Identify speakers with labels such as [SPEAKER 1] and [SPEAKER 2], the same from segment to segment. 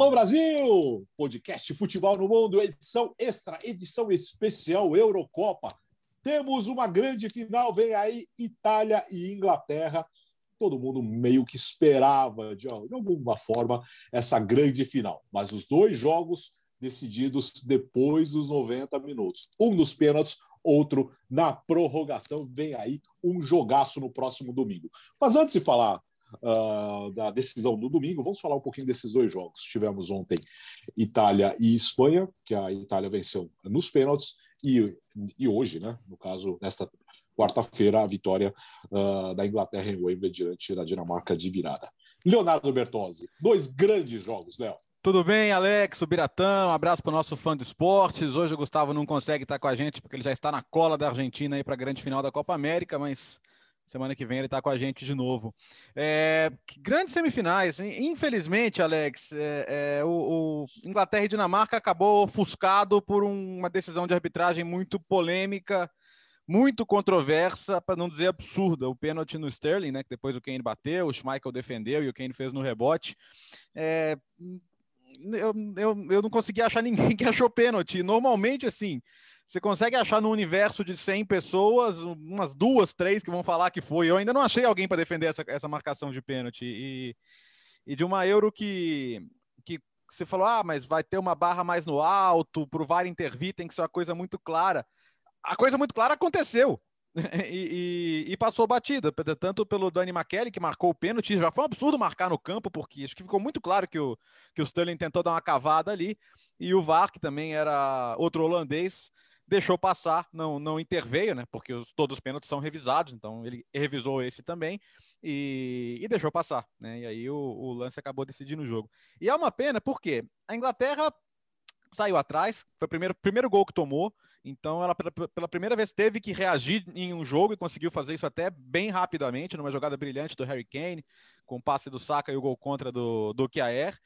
[SPEAKER 1] Alô Brasil! Podcast Futebol no Mundo, edição extra, edição especial Eurocopa. Temos uma grande final, vem aí Itália e Inglaterra. Todo mundo meio que esperava, de, alguma forma, essa grande final. Mas os dois jogos decididos depois dos 90 minutos. Um nos pênaltis, outro na prorrogação. Vem aí um jogaço no próximo domingo. Mas antes de falar uh, da decisão do domingo, vamos falar um pouquinho desses dois jogos. Tivemos ontem Itália e Espanha, que a Itália venceu nos pênaltis, e, e hoje, né, no caso, nesta quarta-feira, a vitória uh, da Inglaterra em Wembley diante da Dinamarca de virada. Leonardo Bertozzi, dois grandes jogos, Léo.
[SPEAKER 2] Tudo bem, Alex, o Biratão, um abraço para o nosso fã de esportes. Hoje o Gustavo não consegue estar com a gente porque ele já está na cola da Argentina aí para a grande final da Copa América, mas semana que vem ele está com a gente de novo. É, grandes semifinais, infelizmente, Alex, é, é, o, o, Inglaterra e Dinamarca acabou ofuscado por um, uma decisão de arbitragem muito polêmica, muito controversa, para não dizer absurda. O pênalti no Sterling, né, que depois o Kane bateu, o Schmeichel defendeu e o Kane fez no rebote. É, eu, eu, eu não consegui achar ninguém que achou pênalti. Normalmente, assim, você consegue achar no universo de 100 pessoas, umas duas, três que vão falar que foi. Eu ainda não achei alguém para defender essa, essa marcação de pênalti. E, e de uma Euro que, que você falou, ah, mas vai ter uma barra mais no alto, para o VAR intervir, tem que ser uma coisa muito clara. A coisa muito clara aconteceu. e, e, e, passou batida, tanto pelo Dani McKelly, que marcou o pênalti, já foi um absurdo marcar no campo, porque acho que ficou muito claro que o, que o Sterling tentou dar uma cavada ali, e o VAR, que também era outro holandês, deixou passar, não, não interveio, né? Porque os, todos os pênaltis são revisados, então ele revisou esse também e, e deixou passar, né? E aí o, o lance acabou decidindo o jogo. E é uma pena, porque a Inglaterra saiu atrás, foi o primeiro, primeiro gol que tomou, então ela pela, pela, primeira vez teve que reagir em um jogo e conseguiu fazer isso até bem rapidamente, numa jogada brilhante do Harry Kane, com o passe do Saka e o gol contra do, do Kjaer.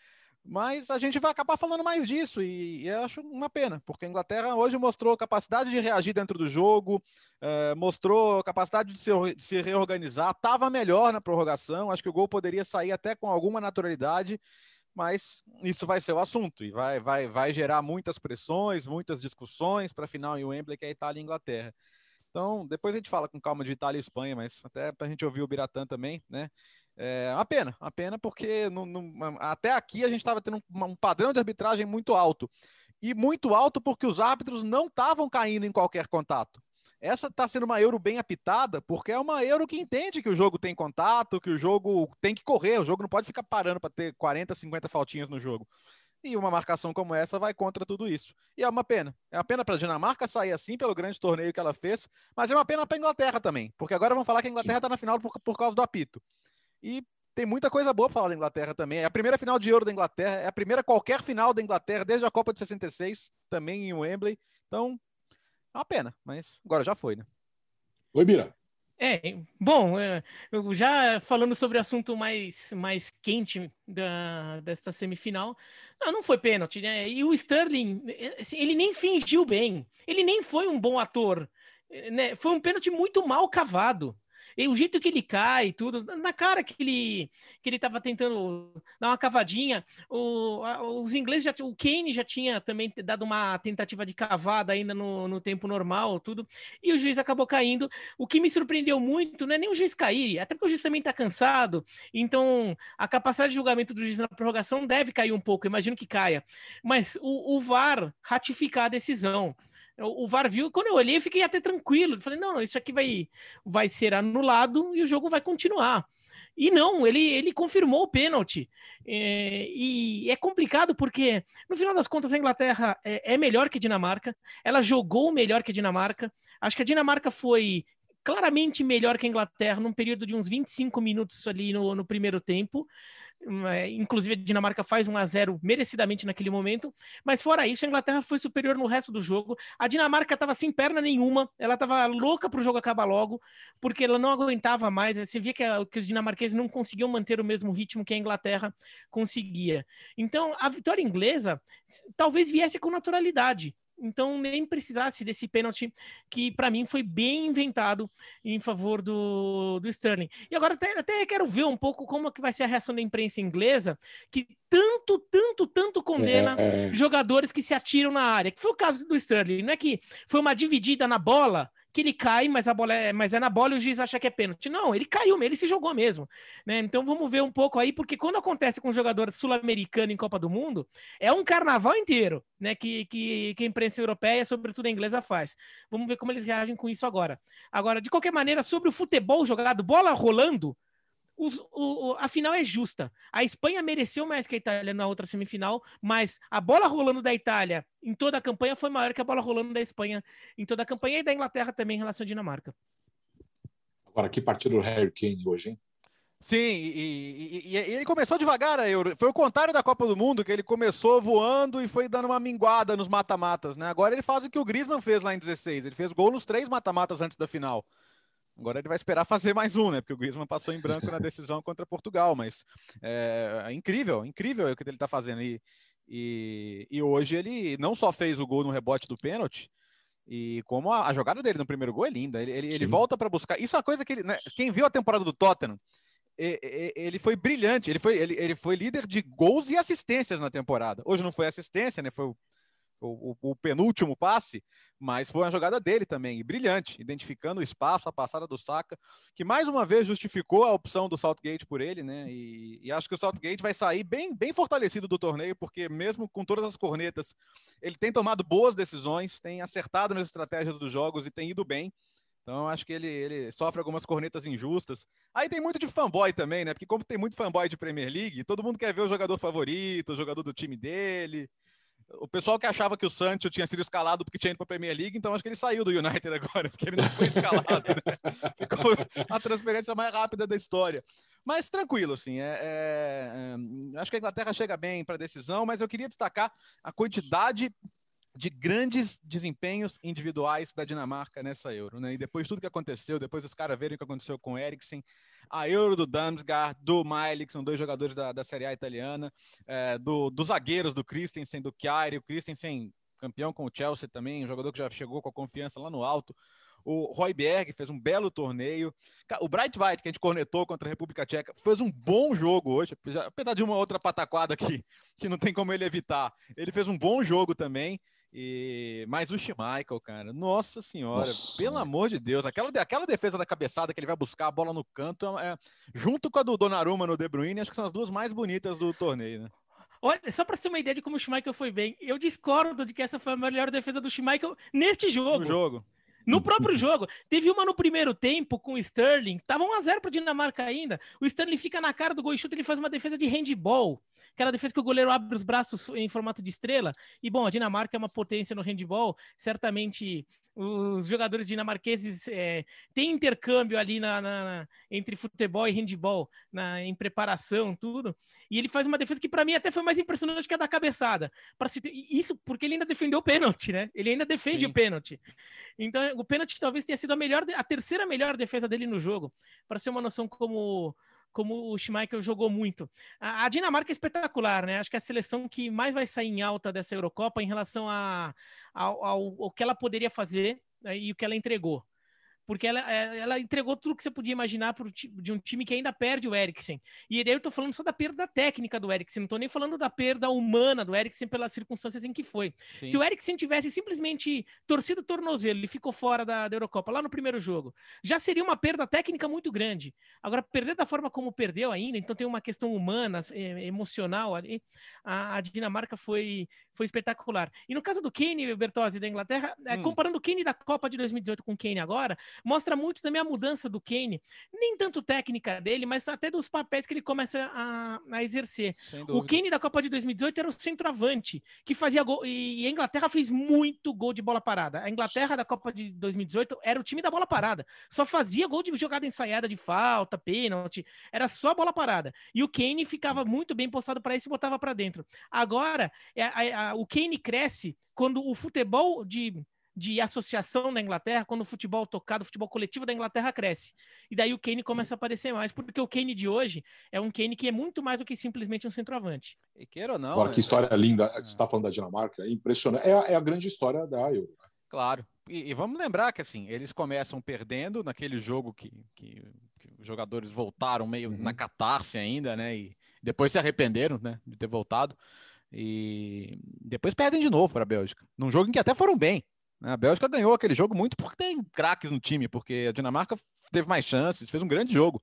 [SPEAKER 2] Mas a gente vai acabar falando mais disso e, e eu acho uma pena, porque a Inglaterra hoje mostrou capacidade de reagir dentro do jogo, eh, mostrou capacidade de se, de se reorganizar, estava melhor na prorrogação, acho que o gol poderia sair até com alguma naturalidade, mas isso vai ser o assunto e vai, vai, vai gerar muitas pressões, muitas discussões para a final em Wembley, que é Itália e Inglaterra. Então, depois a gente fala com calma de Itália e Espanha, mas até para a gente ouvir o Biratã também, né? É uma pena, uma pena porque até aqui a gente estava tendo um, um, padrão de arbitragem muito alto. E muito alto porque os árbitros não estavam caindo em qualquer contato. Essa está sendo uma Euro bem apitada, porque é uma Euro que entende que o jogo tem contato, que o jogo tem que correr, o jogo não pode ficar parando para ter 40, 50 faltinhas no jogo. E uma marcação como essa vai contra tudo isso. E é uma pena. É uma pena para a Dinamarca sair assim pelo grande torneio que ela fez, mas é uma pena para a Inglaterra também, porque agora vão falar que a Inglaterra está na final por, por causa do apito. E tem muita coisa boa para falar da Inglaterra também. É a primeira final de Euro da Inglaterra, é a primeira qualquer final da Inglaterra desde a Copa de 66, também em Wembley. Então, é uma pena, mas agora já foi, né?
[SPEAKER 1] Oi, Bira.
[SPEAKER 3] É, bom, é, já falando sobre o assunto mais, mais quente da, desta semifinal, não, não foi pênalti, né? E o Sterling, assim, ele nem fingiu bem, ele nem foi um bom ator, né? Foi um pênalti muito mal cavado. E o jeito que ele cai, tudo, na cara que ele que ele estava tentando dar uma cavadinha, o, os ingleses já o Kane já tinha também dado uma tentativa de cavada ainda no, no tempo normal, tudo, e o juiz acabou caindo. O que me surpreendeu muito não é nem o juiz cair, até porque o juiz também está cansado, então a capacidade de julgamento do juiz na prorrogação deve cair um pouco, imagino que caia. Mas o, o VAR ratificar a decisão. O, VAR viu, quando eu olhei, eu fiquei até tranquilo. falei, não, não, isso aqui vai, vai ser anulado e o jogo vai continuar. E não, ele, ele confirmou o pênalti. É, e é complicado porque, no final das contas, a Inglaterra é, é melhor que a Dinamarca. Ela jogou melhor que a Dinamarca. Acho que a Dinamarca foi claramente melhor que a Inglaterra num período de uns 25 minutos ali no, no primeiro tempo. É, inclusive a Dinamarca faz 1 a 0 merecidamente naquele momento, mas fora isso, a Inglaterra foi superior no resto do jogo. A Dinamarca estava sem perna nenhuma, ela estava louca para o jogo acabar logo, porque ela não aguentava mais. Você via que, a, que os dinamarqueses não conseguiam manter o mesmo ritmo que a Inglaterra conseguia. Então, a vitória inglesa talvez viesse com naturalidade, então nem precisasse desse pênalti que para mim foi bem inventado em favor do, do Sterling. E agora até, até quero ver um pouco como que vai ser a reação da imprensa inglesa, que tanto, tanto, tanto condena é. jogadores que se atiram na área, que foi o caso do Sterling, não é que foi uma dividida na bola que ele cai, mas a bola é, mas é na bola e o juiz acha que é pênalti. Não, ele caiu, ele se jogou mesmo. Né? Então vamos ver um pouco aí, porque quando acontece com um jogador sul-americano em Copa do Mundo, é um carnaval inteiro, né? Que, que, que a imprensa europeia, sobretudo a inglesa, faz. Vamos ver como eles reagem com isso agora. Agora, de qualquer maneira, sobre o futebol jogado, bola rolando, os, o, a final é justa. A Espanha mereceu mais que a Itália na outra semifinal, mas a bola rolando da Itália em toda a campanha foi maior que a bola rolando da Espanha em toda a campanha e da Inglaterra também em relação à Dinamarca.
[SPEAKER 1] Agora, que partido do Harry Kane hoje, hein?
[SPEAKER 2] Sim, e, e, e, ele começou devagar a Euro. Foi o contrário da Copa do Mundo, que ele começou voando e foi dando uma minguada nos mata-matas, né? Agora ele faz o que o Griezmann fez lá em 16. Ele fez gol nos três mata-matas antes da final. Agora ele vai esperar fazer mais um, né? Porque o Griezmann passou em branco na decisão contra Portugal, mas é, é incrível, incrível o que ele está fazendo. E, e, e, hoje ele não só fez o gol no rebote do pênalti, e como a, a jogada dele no primeiro gol é linda. Ele, ele, ele volta para buscar. Isso é uma coisa que ele. Né? Quem viu a temporada do Tottenham, ele foi brilhante. Ele foi, ele, ele foi líder de gols e assistências na temporada. Hoje não foi assistência, né? Foi o o, o, penúltimo passe, mas foi uma jogada dele também, brilhante, identificando o espaço, a passada do Saka, que mais uma vez justificou a opção do Southgate por ele, né? E, e, acho que o Southgate vai sair bem, bem fortalecido do torneio, porque mesmo com todas as cornetas, ele tem tomado boas decisões, tem acertado nas estratégias dos jogos e tem ido bem. Então, acho que ele, ele sofre algumas cornetas injustas. Aí tem muito de fanboy também, né? Porque como tem muito fanboy de Premier League, todo mundo quer ver o jogador favorito, o jogador do time dele. O pessoal que achava que o Sancho tinha sido escalado porque tinha ido para a Premier League, então acho que ele saiu do United agora, porque ele não foi escalado. Né? Ficou a transferência mais rápida da história. Mas tranquilo, assim. É, é, é, acho que a Inglaterra chega bem para a decisão, mas eu queria destacar a quantidade de grandes desempenhos individuais da Dinamarca nessa Euro, né? E depois de tudo que aconteceu, depois os caras verem o que aconteceu com o Eriksen, a Euro do Damsgaard, do Miley, que são dois jogadores da, da Série A italiana, é, do, dos zagueiros do Christensen, do Chiari, o Christensen campeão com o Chelsea também, um jogador que já chegou com a confiança lá no alto. O Royberg fez um belo torneio. O Bright White, que a gente cornetou contra a República Tcheca, fez um bom jogo hoje, apesar de uma outra pataquada aqui, que não tem como ele evitar. Ele fez um bom jogo também. E mas o Schmeichel, cara, nossa senhora, nossa. pelo amor de Deus, aquela, aquela defesa da cabeçada que ele vai buscar a bola no canto, é, junto com a do Donnarumma no De Bruyne, acho que são as duas mais bonitas do torneio, né?
[SPEAKER 3] Olha, só para ter uma ideia de como o Schmeichel foi bem, eu discordo de que essa foi a melhor defesa do Schmeichel neste jogo.
[SPEAKER 2] No jogo.
[SPEAKER 3] No próprio jogo. Teve uma no primeiro tempo com o Sterling. Tava 1x0 pro Dinamarca ainda. O Sterling fica na cara do gol e chuta, ele faz uma defesa de handball aquela defesa que o goleiro abre os braços em formato de estrela. E bom, a Dinamarca é uma potência no handball, certamente os jogadores dinamarqueses é, têm intercâmbio ali na, na, na, entre futebol e handball, na, em preparação, tudo. E ele faz uma defesa que, para mim, até foi mais impressionante que a da cabeçada. Se, isso porque ele ainda defendeu o pênalti, né? Ele ainda defende Sim. o pênalti. Então, o pênalti talvez tenha sido a melhor, a terceira melhor defesa dele no jogo. Para ser uma noção como como o Schmeichel jogou muito. A, Dinamarca é espetacular, né? Acho que é a seleção que mais vai sair em alta dessa Eurocopa em relação a, ao, ao, ao que ela poderia fazer né, e o que ela entregou porque ela, é, ela entregou tudo que você podia imaginar pro, de um time que ainda perde o Eriksen. E daí eu tô falando só da perda técnica do Eriksen, não tô nem falando da perda humana do Eriksen pelas circunstâncias em que foi. Sim. Se o Eriksen tivesse simplesmente torcido o tornozelo e ficou fora da, da, Eurocopa lá no primeiro jogo, já seria uma perda técnica muito grande. Agora, perder da forma como perdeu ainda, então tem uma questão humana, é, emocional ali, a, a, Dinamarca foi, foi espetacular. E no caso do Kane, Bertozzi, da Inglaterra, é, hum. comparando o Kane da Copa de 2018 com o Kane agora, mostra muito também a mudança do Kane, nem tanto técnica dele, mas até dos papéis que ele começa a, a exercer. O Kane da Copa de 2018 era o centroavante, que fazia gol, e a Inglaterra fez muito gol de bola parada. A Inglaterra da Copa de 2018 era o time da bola parada, só fazia gol de jogada ensaiada de falta, pênalti, era só bola parada. E o Kane ficava muito bem postado para isso e botava para dentro. Agora, a, a, a, o Kane cresce quando o futebol de de associação na Inglaterra quando o futebol tocado, o futebol coletivo da Inglaterra cresce. E daí o Kane começa a aparecer mais, porque o Kane de hoje é um Kane que é muito mais do que simplesmente um centroavante.
[SPEAKER 2] E queira ou não.
[SPEAKER 1] Agora, que né? história linda. Você está falando da Dinamarca, é impressionante. É a, é a grande história da Euro. Né?
[SPEAKER 2] Claro. E, e, vamos lembrar que assim, eles começam perdendo naquele jogo que, que, que os jogadores voltaram meio uhum. na catarse ainda, né? E depois se arrependeram, né, de ter voltado. E depois perdem de novo para a Bélgica, num jogo em que até foram bem. Né? A Bélgica ganhou aquele jogo muito porque tem craques no time, porque a Dinamarca teve mais chances, fez um grande jogo.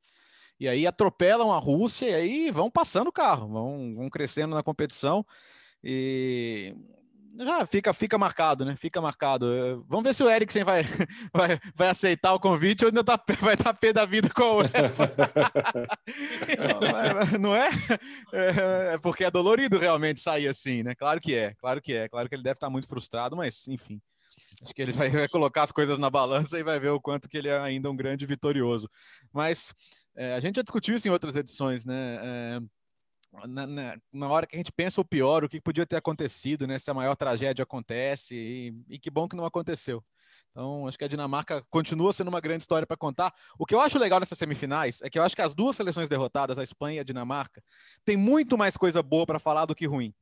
[SPEAKER 2] E aí atropelam a Rússia e aí vão passando o carro, vão, vão crescendo na competição. E já fica, fica marcado, né? Fica marcado. Vamos ver se o Eriksen vai, vai, vai aceitar o convite ou ainda tá, vai estar tá pé da vida com o não, não é? é? é? porque é dolorido realmente sair assim, né? Claro que é, claro que é. Claro que ele deve estar muito frustrado, mas enfim. Acho que ele vai, vai colocar as coisas na balança e vai ver o quanto que ele é ainda um grande vitorioso. Mas é, a gente já discutiu isso em outras edições, né? É, na, na, na, hora que a gente pensa o pior, o que podia ter acontecido, né? Se a maior tragédia acontece, e, e que bom que não aconteceu. Então, acho que a Dinamarca continua sendo uma grande história para contar. O que eu acho legal nessas semifinais é que eu acho que as duas seleções derrotadas, a Espanha e a Dinamarca, tem muito mais coisa boa para falar do que ruim.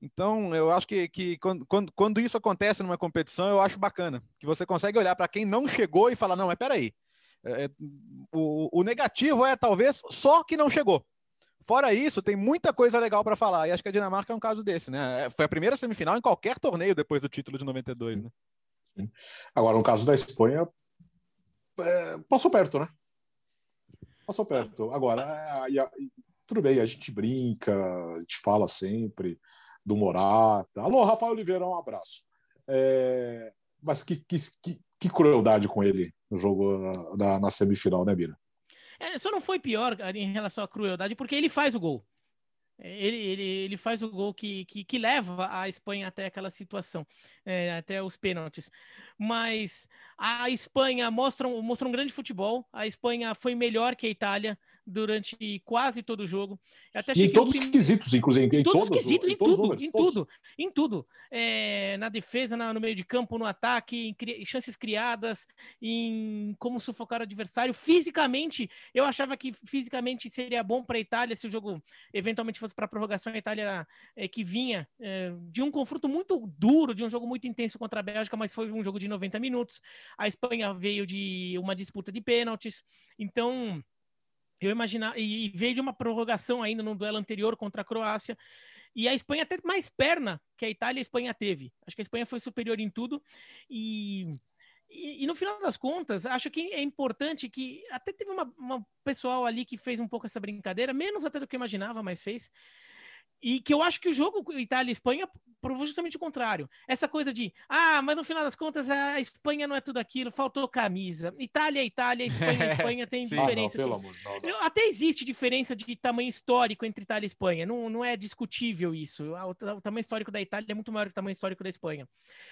[SPEAKER 2] Então, eu acho que, que quando, quando, quando, isso acontece numa competição, eu acho bacana. Que você consegue olhar para quem não chegou e falar: não, mas peraí. É, o, o negativo é talvez só que não chegou. Fora isso, tem muita coisa legal para falar. E acho que a Dinamarca é um caso desse, né? É, foi a primeira semifinal em qualquer torneio depois do título de 92, né?
[SPEAKER 1] Sim. Agora, no caso da Espanha, é, passou perto, né? Passou perto. Agora, é, tudo bem, a gente brinca, a gente fala sempre do Morata. Alô, Rafael Oliveira, um abraço. É, mas que, que, que, que, crueldade com ele no jogo na, na semifinal, né, Bira?
[SPEAKER 3] É, só não foi pior em relação à crueldade, porque ele faz o gol. É, ele, ele, ele faz o gol que, que, que leva a Espanha até aquela situação, é, até os pênaltis. Mas a Espanha mostra, mostra um grande futebol. A Espanha foi melhor que a Itália durante quase todo o jogo.
[SPEAKER 1] Em todos os quesitos, inclusive. Em,
[SPEAKER 3] todos os quesitos, em, tudo, números, em tudo, em tudo. É, na defesa, na, no meio de campo, no ataque, em, cri, chances criadas, em como sufocar o adversário. Fisicamente, eu achava que fisicamente seria bom para a Itália se o jogo eventualmente fosse para a prorrogação. A Itália é, que vinha é, de um confronto muito duro, de um jogo muito intenso contra a Bélgica, mas foi um jogo de 90 minutos. A Espanha veio de uma disputa de pênaltis. Então, eu imaginar e, veio de uma prorrogação ainda no duelo anterior contra a Croácia. E a Espanha até mais perna que a Itália e a Espanha teve. Acho que a Espanha foi superior em tudo. E, e, e no final das contas, acho que é importante que. Até teve uma, uma pessoal ali que fez um pouco essa brincadeira, menos até do que eu imaginava, mas fez. E que eu acho que o jogo Itália e Espanha provou justamente o contrário. Essa coisa de, ah, mas no final das contas a Espanha não é tudo aquilo, faltou camisa. Itália é Itália, Espanha é Espanha, tem diferença. Ah, não, assim. amor, não, não. Até existe diferença de tamanho histórico entre Itália e Espanha, não, não é discutível isso. O, o tamanho histórico da Itália é muito maior que o tamanho histórico da Espanha.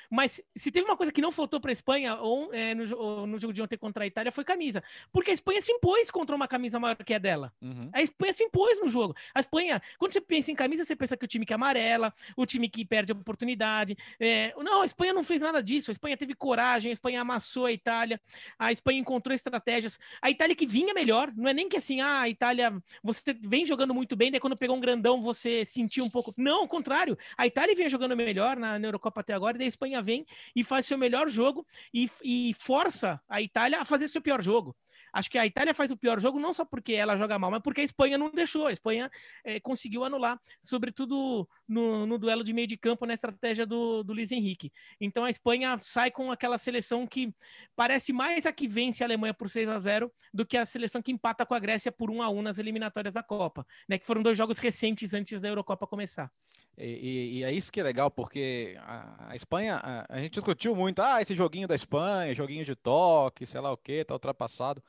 [SPEAKER 3] Mas se teve uma coisa que não faltou para a Espanha ou, é, no, no, jogo de ontem contra a Itália foi camisa. Porque a Espanha se impôs contra uma camisa maior que a dela. Uhum. A Espanha se impôs no jogo. A Espanha, quando você pensa em camisa, camisa, você pensa que o time que amarela, o time que perde a oportunidade. É, não, a Espanha não fez nada disso. A Espanha teve coragem, a Espanha amassou a Itália, a Espanha encontrou estratégias. A Itália que vinha melhor, não é nem que assim, ah, a Itália, você vem jogando muito bem, daí quando pegou um grandão você sentiu um pouco. Não, ao contrário. A Itália vinha jogando melhor na, na Eurocopa até agora, daí a Espanha vem e faz seu melhor jogo e, e força a Itália a fazer seu pior jogo. Acho que a Itália faz o pior jogo não só porque ela joga mal, mas porque a Espanha não deixou. A Espanha é, conseguiu anular, sobretudo no, no, duelo de meio de campo, na estratégia do, do Luiz Henrique. Então a Espanha sai com aquela seleção que parece mais a que vence a Alemanha por 6 a 0 do que a seleção que empata com a Grécia por 1 a 1 nas eliminatórias da Copa, né? Que foram dois jogos recentes antes da Eurocopa começar.
[SPEAKER 2] E, e, é isso que é legal, porque a, a Espanha, a, a, gente discutiu muito, ah, esse joguinho da Espanha, joguinho de toque, sei lá o que, tá ultrapassado.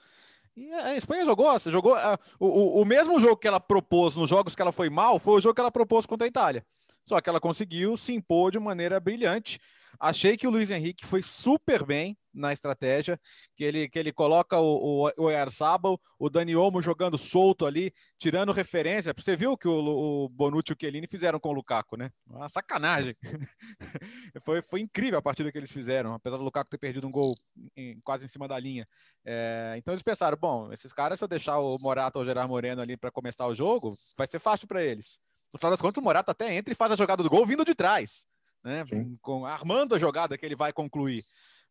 [SPEAKER 2] E a Espanha jogou, jogou a, o, o mesmo jogo que ela propôs nos jogos que ela foi mal, foi o jogo que ela propôs contra a Itália. Só que ela conseguiu se impor de maneira brilhante. Achei que o Luiz Henrique foi super bem na estratégia, que ele, que ele coloca o, o, o o Dani Olmo jogando solto ali, tirando referência. Você viu que o, o Bonucci e o Chiellini fizeram com o Lukaku, né? Uma sacanagem. foi, foi incrível a partida que eles fizeram, apesar do Lukaku ter perdido um gol em, quase em cima da linha. É, então eles pensaram, bom, esses caras, se eu deixar o Morata ou o Gerard Moreno ali para começar o jogo, vai ser fácil para eles. No final das contas, o Morata até entra e faz a jogada do gol vindo de trás, né? Com, armando a jogada que ele vai concluir.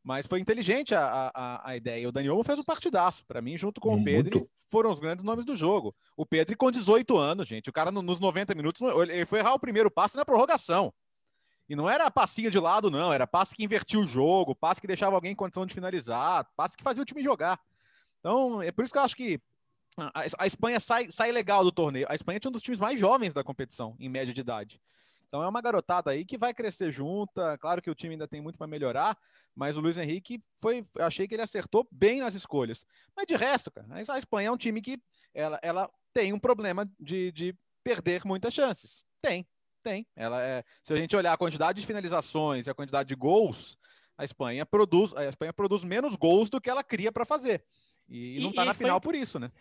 [SPEAKER 2] Mas foi inteligente a, a, a ideia. O Daniel fez um partidaço. Para mim, junto com Muito. o Pedro, foram os grandes nomes do jogo. O Pedro com 18 anos, gente. O cara nos 90 minutos, ele foi errar o primeiro passe na prorrogação. E não era passinha de lado, não. Era passe que invertia o jogo, passe que deixava alguém em condição de finalizar, passe que fazia o time jogar. Então, é por isso que eu acho que a, Espanha sai, sai legal do torneio. A Espanha é um dos times mais jovens da competição, em média de idade. Então é uma garotada aí que vai crescer junta. Claro que o time ainda tem muito para melhorar, mas o Luiz Henrique foi, eu achei que ele acertou bem nas escolhas. Mas de resto, cara, a Espanha é um time que ela, ela tem um problema de, de perder muitas chances. Tem, tem. Ela é, se a gente olhar a quantidade de finalizações e a quantidade de gols, a Espanha produz, a Espanha produz menos gols do que ela cria para fazer. E, e não está na Espanha... final por isso, né?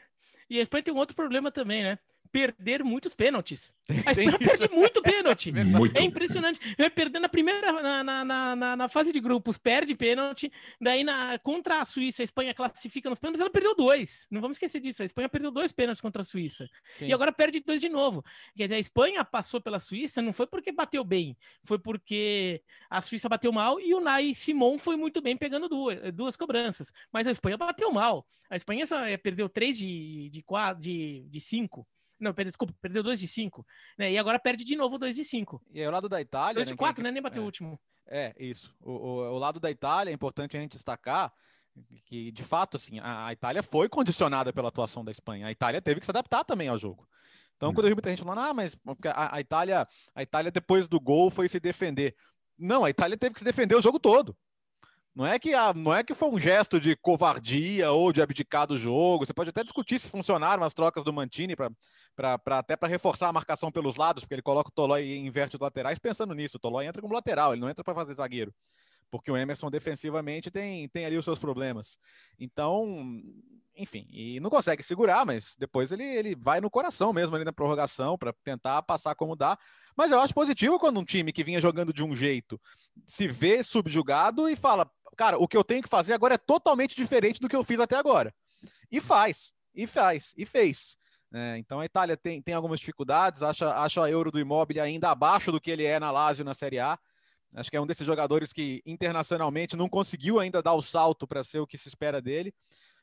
[SPEAKER 3] E a Espanha tem um outro problema também, né? Perder muitos pênaltis. A Espanha perde muito pênalti. Muito. É impressionante. Vai perder na primeira, na, na, na, na, fase de grupos, perde pênalti. Daí, na, contra a Suíça, a Espanha classifica nos pênaltis, ela perdeu dois. Não vamos esquecer disso. A Espanha perdeu dois pênaltis contra a Suíça. Sim. E agora perde dois de novo. Quer dizer, a Espanha passou pela Suíça não foi porque bateu bem, foi porque a Suíça bateu mal e o Nai Simon foi muito bem pegando duas, duas cobranças. Mas a Espanha bateu mal. A Espanha só eh, perdeu três de, de, quatro, de, de cinco. Não, perdeu, desculpa, perdeu 2 de 5. Né? E agora perde de novo 2 de 5.
[SPEAKER 2] E aí o lado da Itália.
[SPEAKER 3] 2 de 4, né? Nem bateu
[SPEAKER 2] é,
[SPEAKER 3] o último.
[SPEAKER 2] É, isso. O, o, o, lado da Itália é importante a gente destacar que, de fato, assim, a, a, Itália foi condicionada pela atuação da Espanha. A Itália teve que se adaptar também ao jogo. Então, hum. quando eu vi muita gente falando, ah, mas a, a, Itália, a Itália depois do gol foi se defender. Não, a Itália teve que se defender o jogo todo. Não é que a, não é que foi um gesto de covardia ou de abdicar do jogo. Você pode até discutir se funcionaram as trocas do Mantini para até para reforçar a marcação pelos lados, porque ele coloca o Tolói e inverte os laterais pensando nisso. O Tolói entra como lateral, ele não entra para fazer zagueiro. Porque o Emerson defensivamente tem, tem ali os seus problemas. Então, enfim, e não consegue segurar, mas depois ele, ele vai no coração mesmo ali na prorrogação para tentar passar como dá. Mas eu acho positivo quando um time que vinha jogando de um jeito se vê subjugado e fala: cara, o que eu tenho que fazer agora é totalmente diferente do que eu fiz até agora. E faz, e faz, e fez. É, então a Itália tem, tem algumas dificuldades, acha, acha a Euro do Imóvel ainda abaixo do que ele é na Lazio na Série A. Acho que é um desses jogadores que internacionalmente não conseguiu ainda dar o salto para ser o que se espera dele.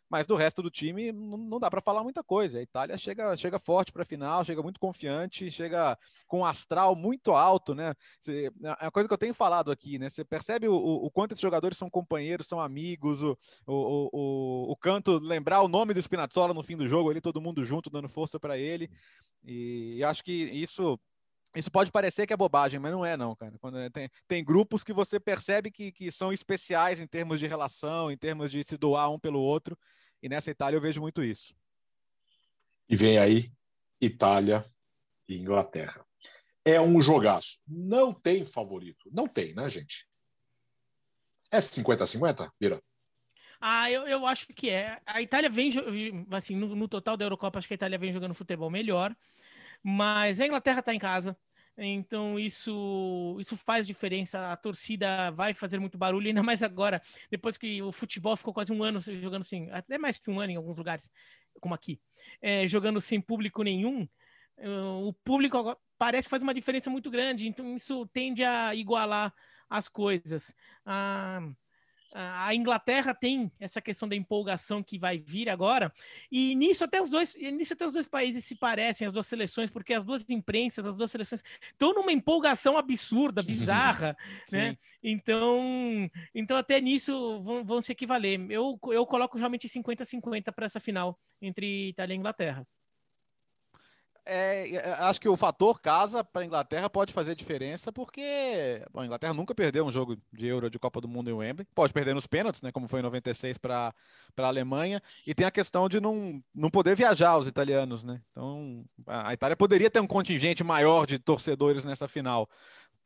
[SPEAKER 2] Mas do resto do time não dá para falar muita coisa. A Itália chega, chega forte para a final, chega muito confiante, chega com um astral muito alto, né? É a coisa que eu tenho falado aqui, né? Você percebe o, o quanto esses jogadores são companheiros, são amigos, o, o, o, o canto, lembrar o nome do Spinazzola no fim do jogo, ali todo mundo junto, dando força para ele. E acho que isso isso pode parecer que é bobagem, mas não é, não, cara. Quando é, tem, tem grupos que você percebe que, que são especiais em termos de relação, em termos de se doar um pelo outro. E nessa Itália eu vejo muito isso.
[SPEAKER 1] E vem aí Itália e Inglaterra. É um jogaço. Não tem favorito. Não tem, né, gente? É 50-50, Vira?
[SPEAKER 3] Ah, eu, eu acho que é. A Itália vem, assim, no, no total da Eurocopa, acho que a Itália vem jogando futebol melhor. Mas a Inglaterra está em casa. Então isso isso faz diferença. A torcida vai fazer muito barulho, ainda mais agora, depois que o futebol ficou quase um ano jogando assim, até mais que um ano em alguns lugares, como aqui, é, jogando sem público nenhum. O público parece que faz uma diferença muito grande, então isso tende a igualar as coisas. Ah, a Inglaterra tem essa questão da empolgação que vai vir agora, e nisso até os dois, nisso até os dois países se parecem, as duas seleções, porque as duas imprensas, as duas seleções estão numa empolgação absurda, bizarra, né? Então, então até nisso vão, vão se equivaler. Eu, eu coloco realmente 50-50 para essa final entre Itália e Inglaterra.
[SPEAKER 2] É, é, acho que o fator casa para a Inglaterra pode fazer diferença, porque bom, a Inglaterra nunca perdeu um jogo de Euro de Copa do Mundo em Wembley. Pode perder nos pênaltis, né, como foi em 96 para a Alemanha. E tem a questão de não, não poder viajar os italianos. Né? Então, a Itália poderia ter um contingente maior de torcedores nessa final.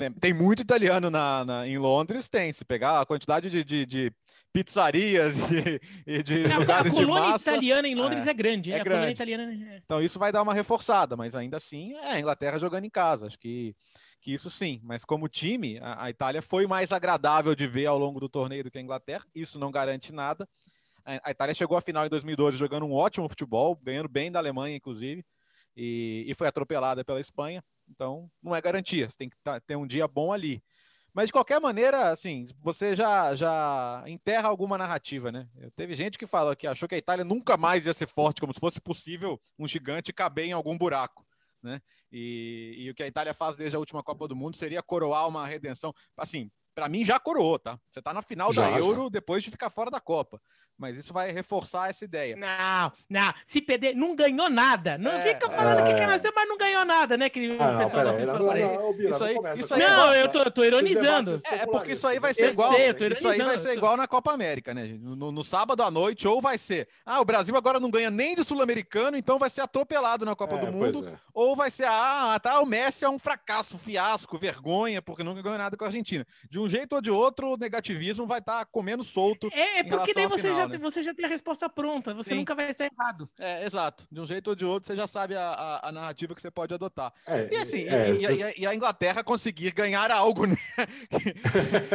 [SPEAKER 2] Tem, tem muito italiano na, na, em Londres, tem. Se pegar a quantidade de, de, de pizzarias e de, de
[SPEAKER 3] é,
[SPEAKER 2] lugares
[SPEAKER 3] a colônia
[SPEAKER 2] de massa,
[SPEAKER 3] italiana em Londres é, é grande.
[SPEAKER 2] É,
[SPEAKER 3] é
[SPEAKER 2] grande.
[SPEAKER 3] Italiana... É.
[SPEAKER 2] Então isso vai dar uma reforçada, mas ainda assim é a Inglaterra jogando em casa. Acho que, que isso sim. Mas como time, a, a Itália foi mais agradável de ver ao longo do torneio do que a Inglaterra. Isso não garante nada. A, a Itália chegou à final em 2012 jogando um ótimo futebol, ganhando bem da Alemanha, inclusive, e, e foi atropelada pela Espanha. Então, não é garantia, você tem que tá, ter um dia bom ali. Mas de qualquer maneira, assim, você já, já enterra alguma narrativa, né? Teve gente que falou que achou que a Itália nunca mais ia ser forte, como se fosse possível um gigante caber em algum buraco, né? E, e o que a Itália faz desde a última Copa do Mundo seria coroar uma redenção. Assim, para mim já coroou, tá? Você tá na final já, da Euro já. depois de ficar fora da Copa mas isso vai reforçar essa ideia.
[SPEAKER 3] Não, não. Se perder, não ganhou nada. Não é, fica falando é... que quer nascer, mas não ganhou nada, né? Que
[SPEAKER 1] ah, não, pessoal aí, não, não, não, Bira,
[SPEAKER 3] isso aí, isso aí não, eu tô, tô ironizando.
[SPEAKER 2] É, é, porque isso aí vai ser igual. Sei, isso aí vai ser igual na Copa América, né? No, no, sábado à noite, ou vai ser. Ah, o Brasil agora não ganha nem de Sul-Americano, então vai ser atropelado na Copa é, do Mundo. É. Ou vai ser, ah, tá, o Messi é um fracasso, fiasco, vergonha, porque nunca ganhou nada com a Argentina. De um jeito ou de outro, o negativismo vai estar tá comendo solto.
[SPEAKER 3] É, porque daí você, final, já, né? você já tem a resposta pronta, você Sim. nunca vai ser errado.
[SPEAKER 2] É, exato. De um jeito ou de outro, você já sabe a, a, a narrativa que você pode adotar.
[SPEAKER 1] É,
[SPEAKER 2] e assim, é, e, e, e, a Inglaterra conseguir ganhar algo, né?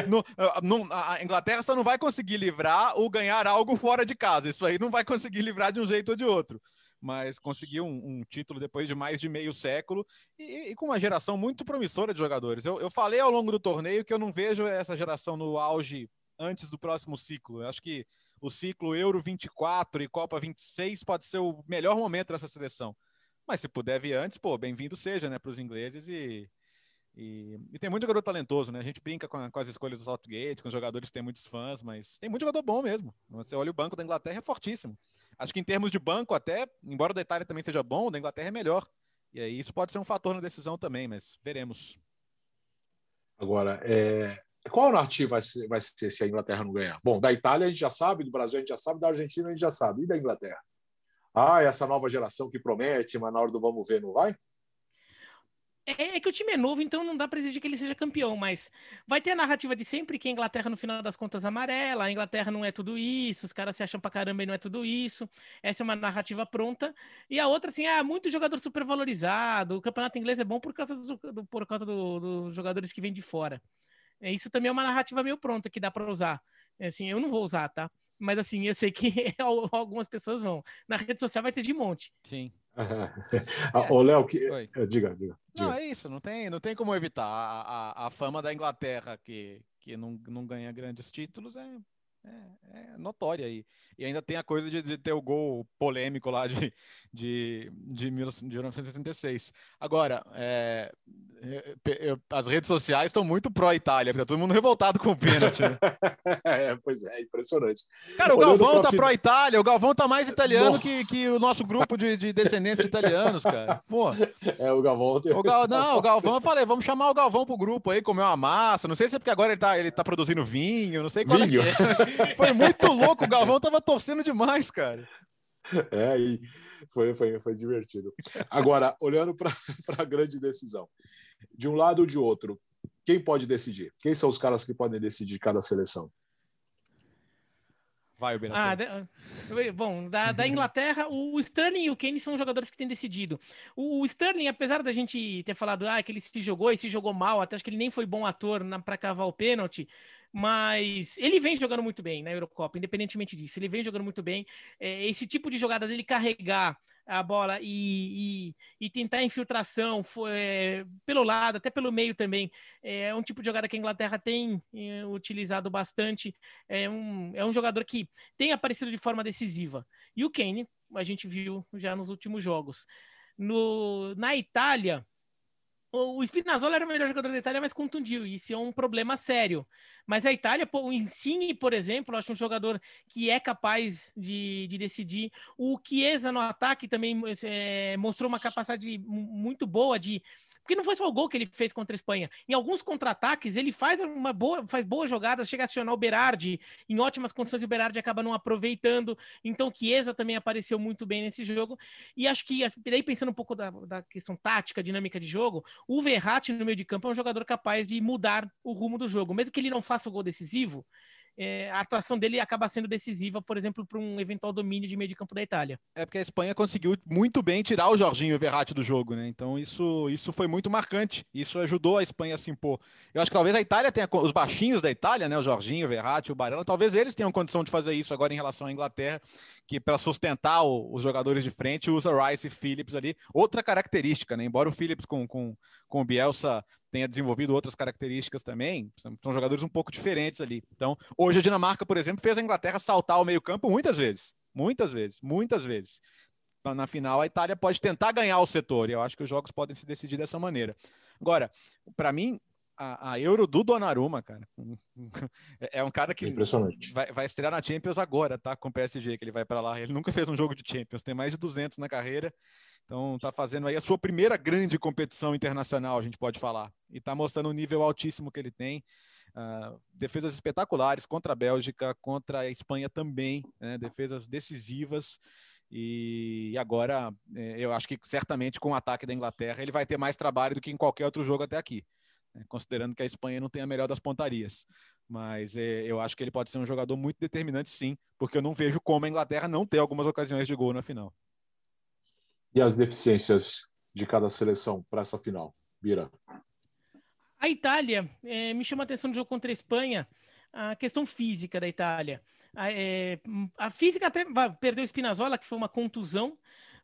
[SPEAKER 2] no, no, a Inglaterra só não vai conseguir livrar o ganhar algo fora de casa. Isso aí não vai conseguir livrar de um jeito ou de outro mas conseguiu um, um, título depois de mais de meio século e, e com uma geração muito promissora de jogadores. Eu, eu, falei ao longo do torneio que eu não vejo essa geração no auge antes do próximo ciclo. Eu acho que o ciclo Euro 24 e Copa 26 pode ser o melhor momento dessa seleção. Mas se puder vir antes, pô, bem-vindo seja, né, para os ingleses e, e, e, tem muito jogador talentoso, né? A gente brinca com, com, as escolhas do Southgate, com os jogadores que têm muitos fãs, mas tem muito jogador bom mesmo. Você olha o banco da Inglaterra é fortíssimo. Acho que em termos de banco, até, embora o da Itália também seja bom, o da Inglaterra é melhor. E aí isso pode ser um fator na decisão também, mas veremos.
[SPEAKER 1] Agora, é, qual narrativa vai ser, vai ser se a Inglaterra não ganhar? Bom, da Itália a gente já sabe, do Brasil a gente já sabe, da Argentina a gente já sabe. E da Inglaterra? Ah, essa nova geração que promete, mas na hora do vamos ver não vai?
[SPEAKER 3] É, é que o time é novo, então não dá para exigir que ele seja campeão, mas vai ter a narrativa de sempre que a Inglaterra, no final das contas, amarela, a Inglaterra não é tudo isso, os caras se acham pra caramba e não é tudo isso. Essa é uma narrativa pronta. E a outra, assim, é muito jogador supervalorizado. O campeonato inglês é bom por causa, do, por causa dos do jogadores que vêm de fora. É, isso também é uma narrativa meio pronta que dá para usar. É, assim, eu não vou usar, tá? Mas assim, eu sei que algumas pessoas vão. Na rede social vai ter de monte.
[SPEAKER 2] Sim.
[SPEAKER 1] Ah, ô, Léo, que... Diga, diga, diga,
[SPEAKER 2] Não, é isso, não tem, não tem como evitar. A, a, a fama da Inglaterra, que, que não, não ganha grandes títulos, é, é, é notória aí. E ainda tem a coisa de, de, ter o gol polêmico lá de, de, de, 1976. Agora, é, as redes sociais estão muito pró-Itália, porque tá todo mundo revoltado com o pênalti. Né?
[SPEAKER 1] é, pois é, impressionante.
[SPEAKER 2] Cara, o Olhando Galvão tá pró-Itália, o Galvão tá mais italiano que, que o nosso grupo de, de descendentes de italianos, cara. Pô.
[SPEAKER 1] É, o Galvão tem...
[SPEAKER 2] o Gal... Não, o Galvão, eu falei, vamos chamar o Galvão pro grupo aí, comer uma massa. Não sei se é porque agora ele tá, ele tá produzindo vinho, não sei qual vinho. É. Foi muito louco, o Galvão tava torcendo demais, cara.
[SPEAKER 1] É, e foi, foi, foi divertido. Agora, olhando para a grande decisão, de um lado ou de outro, quem pode decidir? Quem são os caras que podem decidir cada seleção?
[SPEAKER 2] Vai, o
[SPEAKER 3] ah, Bom, da, da Inglaterra, o Sterling e o Kane são jogadores que têm decidido. O, o Sterling, apesar da gente ter falado ah, que ele se jogou e se jogou mal, até acho que ele nem foi bom ator para cavar o pênalti, mas ele vem jogando muito bem na Eurocopa, independentemente disso. Ele vem jogando muito bem. É, esse tipo de jogada dele carregar a bola e, e, e tentar infiltração foi, é, pelo lado, até pelo meio também. É um tipo de jogada que a Inglaterra tem é, utilizado bastante. É um, é um jogador que tem aparecido de forma decisiva. E o Kane, a gente viu já nos últimos jogos. No, na Itália, o Spinazzola era o melhor jogador da Itália, mas contundiu. E isso é um problema sério. Mas a Itália, o Insigne, por exemplo, acho um jogador que é capaz de, de decidir. O Chiesa no ataque também é, mostrou uma capacidade muito boa de Porque não foi só o gol que ele fez contra a Espanha. Em alguns contra-ataques, ele faz uma boa, faz boas jogadas, chega a acionar o Berardi em ótimas condições e o Berardi acaba não aproveitando. Então, Chiesa também apareceu muito bem nesse jogo. E acho que, assim, daí pensando um pouco da, da questão tática, dinâmica de jogo, o Verratti no meio de campo é um jogador capaz de mudar o rumo do jogo. Mesmo que ele não faça o gol decisivo, é, a atuação dele acaba sendo decisiva, por exemplo, para um eventual domínio de meio de campo da Itália.
[SPEAKER 2] É porque a Espanha conseguiu muito bem tirar o Jorginho Verratti do jogo, né? Então isso, isso foi muito marcante. Isso ajudou a Espanha a se impor. Eu acho que talvez a Itália tenha os baixinhos da Itália, né? O Jorginho, o Verratti, o Barella, talvez eles tenham condição de fazer isso agora em relação à Inglaterra, que para sustentar o, os jogadores de frente usa Rice e Phillips ali. Outra característica, né? Embora o Phillips com, com, com o Bielsa tenha desenvolvido outras características também, são, são, jogadores um pouco diferentes ali. Então, hoje a Dinamarca, por exemplo, fez a Inglaterra saltar ao meio-campo muitas vezes. Muitas vezes, muitas vezes. Na final, a Itália pode tentar ganhar o setor, e eu acho que os jogos podem se decidir dessa maneira. Agora, para mim, a, a, Euro do Donnarumma, cara. É um cara que vai, vai, estrear na Champions agora, tá? Com o PSG, que ele vai para lá. Ele nunca fez um jogo de Champions, tem mais de 200 na carreira. Então está fazendo aí a sua primeira grande competição internacional, a gente pode falar. E está mostrando o nível altíssimo que ele tem. Uh, defesas espetaculares contra a Bélgica, contra a Espanha também, né? defesas decisivas. E agora, é, eu acho que certamente com o ataque da Inglaterra, ele vai ter mais trabalho do que em qualquer outro jogo até aqui, né? considerando que a Espanha não tem a melhor das pontarias. Mas é, eu acho que ele pode ser um jogador muito determinante, sim, porque eu não vejo como a Inglaterra não ter algumas ocasiões de gol na final
[SPEAKER 1] e as deficiências de cada seleção para essa final? Bira.
[SPEAKER 3] A Itália é, me chama a atenção no jogo contra a Espanha, a questão física da Itália. A, é, a física até perdeu o Spinazzola, que foi uma contusão,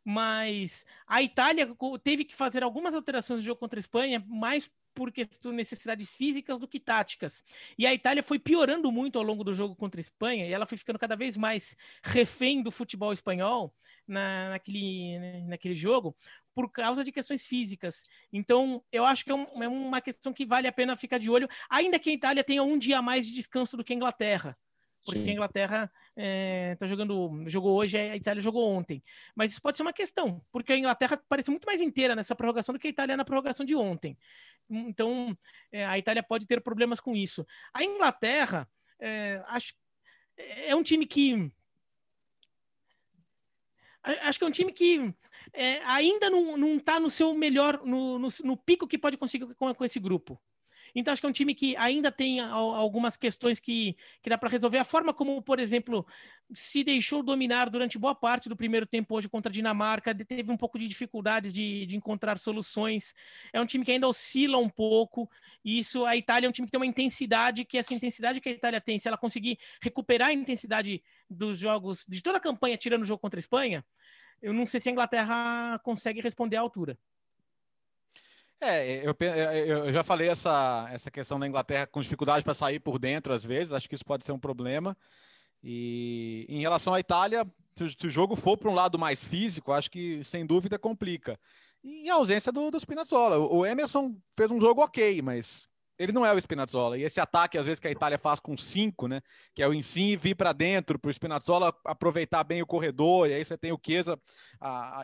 [SPEAKER 3] mas a Itália teve que fazer algumas alterações no jogo contra a Espanha, mais por necessidades físicas do que táticas. E a Itália foi piorando muito ao longo do jogo contra a Espanha, e ela foi ficando cada vez mais refém do futebol espanhol na, naquele, né, naquele jogo, por causa de questões físicas. Então, eu acho que é, um, é uma questão que vale a pena ficar de olho, ainda que a Itália tenha um dia a mais de descanso do que a Inglaterra porque Sim. a Inglaterra é, jogando, jogou hoje, a Itália jogou ontem. Mas isso pode ser uma questão, porque a Inglaterra parece muito mais inteira nessa prorrogação do que a Itália na prorrogação de ontem. Então, é, a Itália pode ter problemas com isso. A Inglaterra, é, acho, é um time que acho que é um time que é, ainda não está no seu melhor, no, no, no, pico que pode conseguir com, com esse grupo. Então, acho que é um time que ainda tem algumas questões que, que dá para resolver. A forma como, por exemplo, se deixou dominar durante boa parte do primeiro tempo hoje contra a Dinamarca, teve um pouco de dificuldades de, de encontrar soluções. É um time que ainda oscila um pouco. E isso, a Itália é um time que tem uma intensidade, que essa intensidade que a Itália tem, se ela conseguir recuperar a intensidade dos jogos, de toda a campanha, tirando o jogo contra a Espanha, eu não sei se a Inglaterra consegue responder à altura.
[SPEAKER 2] É, eu, eu, já falei essa, essa questão da Inglaterra com dificuldade para sair por dentro, às vezes, acho que isso pode ser um problema. E em relação à Itália, se, se o jogo for para um lado mais físico, acho que sem dúvida complica. E a ausência do, do Spinazzola. O Emerson fez um jogo ok, mas ele não é o Spinazzola. E esse ataque, às vezes, que a Itália faz com cinco, né? Que é o ensino vir para dentro, para o Spinazzola aproveitar bem o corredor, e aí você tem o Chiesa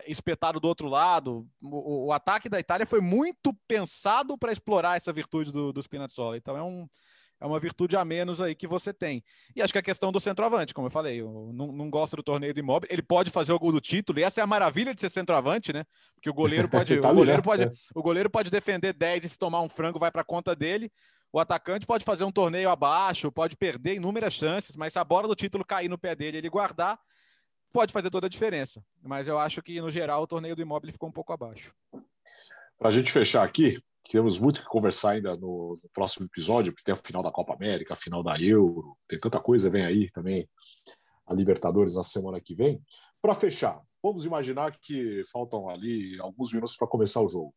[SPEAKER 2] espetado do outro lado. O, o, ataque da Itália foi muito pensado para explorar essa virtude do, do Spinazzola. Então é um, é uma virtude a menos aí que você tem. E acho que a questão do centroavante, como eu falei, eu não, não gosto do torneio do imóvel. Ele pode fazer o gol do título, e essa é a maravilha de ser centroavante, né? Porque o goleiro pode, tá o goleiro pode, é. o goleiro pode defender 10 e se tomar um frango vai para conta dele. O atacante pode fazer um torneio abaixo, pode perder inúmeras chances, mas se a bola do título cair no pé dele, ele guardar, pode fazer toda a diferença. Mas eu acho que no geral o torneio do imóvel ficou um pouco abaixo.
[SPEAKER 1] Para a gente fechar aqui, temos muito que conversar ainda no, no, próximo episódio, porque tem a final da Copa América, a final da Euro, tem tanta coisa, vem aí também a Libertadores na semana que vem. Para fechar, vamos imaginar que faltam ali alguns minutos para começar o jogo.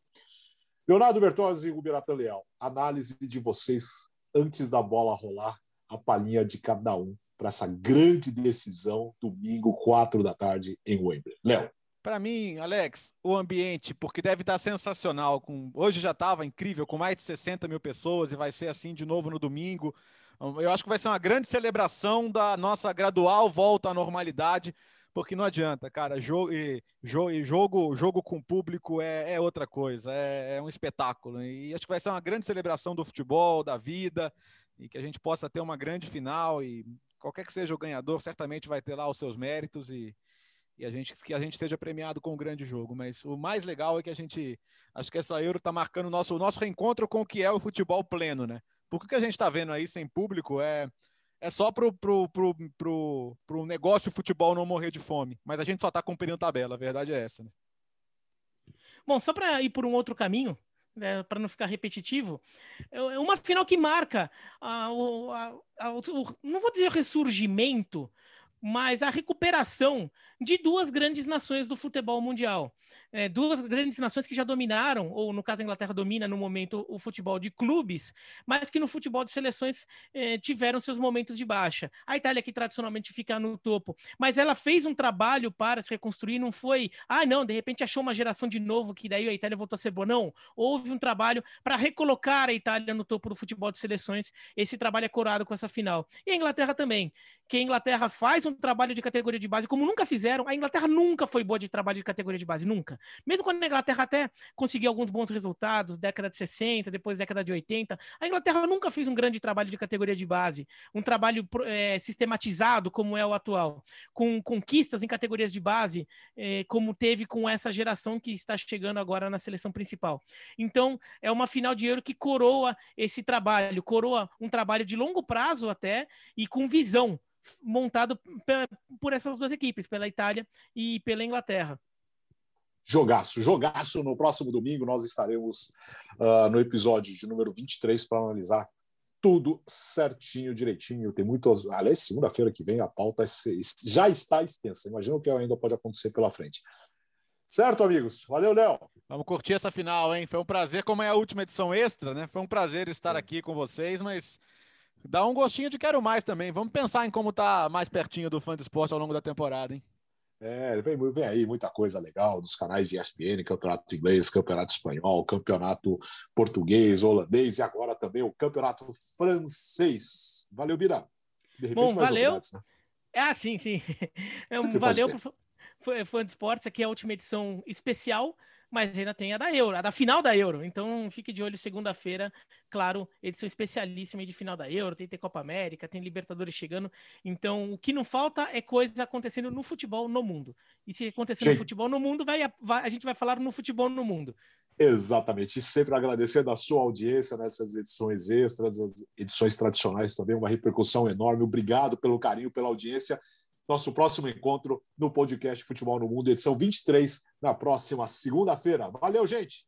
[SPEAKER 1] Leonardo Bertozzi e Ruberatan Leal, análise de vocês antes da bola rolar, a palhinha de cada um para essa grande decisão, domingo, quatro da tarde, em Wembley. Léo.
[SPEAKER 2] Para mim, Alex, o ambiente, porque deve estar sensacional. Com... Hoje já estava incrível, com mais de 60 mil pessoas, e vai ser assim de novo no domingo. Eu acho que vai ser uma grande celebração da nossa gradual volta à normalidade, porque não adianta, cara. Jogo, jogo, jogo com público é, é outra coisa, é, é, um espetáculo. E acho que vai ser uma grande celebração do futebol, da vida, e que a gente possa ter uma grande final. E qualquer que seja o ganhador, certamente vai ter lá os seus méritos e, e a gente, que a gente seja premiado com um grande jogo. Mas o mais legal é que a gente. Acho que essa Euro está marcando o nosso, o nosso reencontro com o que é o futebol pleno, né? Porque o que a gente está vendo aí sem público é é só pro, pro, pro, pro, pro negócio futebol não morrer de fome. Mas a gente só está cumprindo tabela, a verdade é essa. Né?
[SPEAKER 3] Bom, só para ir por um outro caminho, né, para não ficar repetitivo, é, é uma final que marca a, a, a, o, não vou dizer ressurgimento, mas a recuperação de duas grandes nações do futebol mundial é, duas grandes nações que já dominaram, ou no caso a Inglaterra domina no momento o futebol de clubes, mas que no futebol de seleções é, tiveram seus momentos de baixa. A Itália que tradicionalmente fica no topo, mas ela fez um trabalho para se reconstruir, não foi, ah não, de repente achou uma geração de novo que daí a Itália voltou a ser boa, não. Houve um trabalho para recolocar a Itália no topo do futebol de seleções, esse trabalho é corado com essa final. E a Inglaterra também, que a Inglaterra faz um trabalho de categoria de base, como nunca fizeram, a Inglaterra nunca foi boa de trabalho de categoria de base, nunca. Mesmo quando a Inglaterra até conseguiu alguns bons resultados, década de 60, depois década de 80, a Inglaterra nunca fez um grande trabalho de categoria de base, um trabalho é, sistematizado como é o atual, com conquistas em categorias de base, é, como teve com essa geração que está chegando agora na seleção principal. Então, é uma final de Euro que coroa esse trabalho, coroa um trabalho de longo prazo até e com visão montado por essas duas equipes, pela Itália e pela Inglaterra.
[SPEAKER 1] Jogaço, jogaço. No próximo domingo nós estaremos uh, no episódio de número 23 para analisar tudo certinho, direitinho. Tem muitos. Aliás, segunda-feira que vem a pauta é já está extensa. Imagina o que ainda pode acontecer pela frente. Certo, amigos? Valeu, Léo.
[SPEAKER 2] Vamos curtir essa final, hein? Foi um prazer, como é a última edição extra, né? Foi um prazer estar Sim. aqui com vocês, mas dá um gostinho de quero mais também. Vamos pensar em como tá mais pertinho do fã de esporte ao longo da temporada, hein?
[SPEAKER 1] É, vem, vem, aí muita coisa legal dos canais ESPN, Campeonato Inglês, Campeonato Espanhol, Campeonato Português, Holandês e agora também o Campeonato Francês. Valeu, Bira.
[SPEAKER 3] De repente, Bom, valeu. Né? Ah, sim, sim. É valeu fã de esportes. Aqui é a última edição especial mas ainda tem a da Euro, a da final da Euro. Então fique de olho segunda-feira, claro, edição especialíssima de final da Euro, tem, tem Copa América, tem Libertadores chegando. Então o que não falta é coisa acontecendo no futebol no mundo. E se acontecer Sim. no futebol no mundo, vai, vai, a gente vai falar no futebol no mundo.
[SPEAKER 1] Exatamente. E sempre agradecendo a sua audiência nessas edições extras, as edições tradicionais também, uma repercussão enorme. Obrigado pelo carinho, pela audiência nosso próximo encontro no podcast Futebol no Mundo, edição 23, na próxima segunda-feira. Valeu, gente!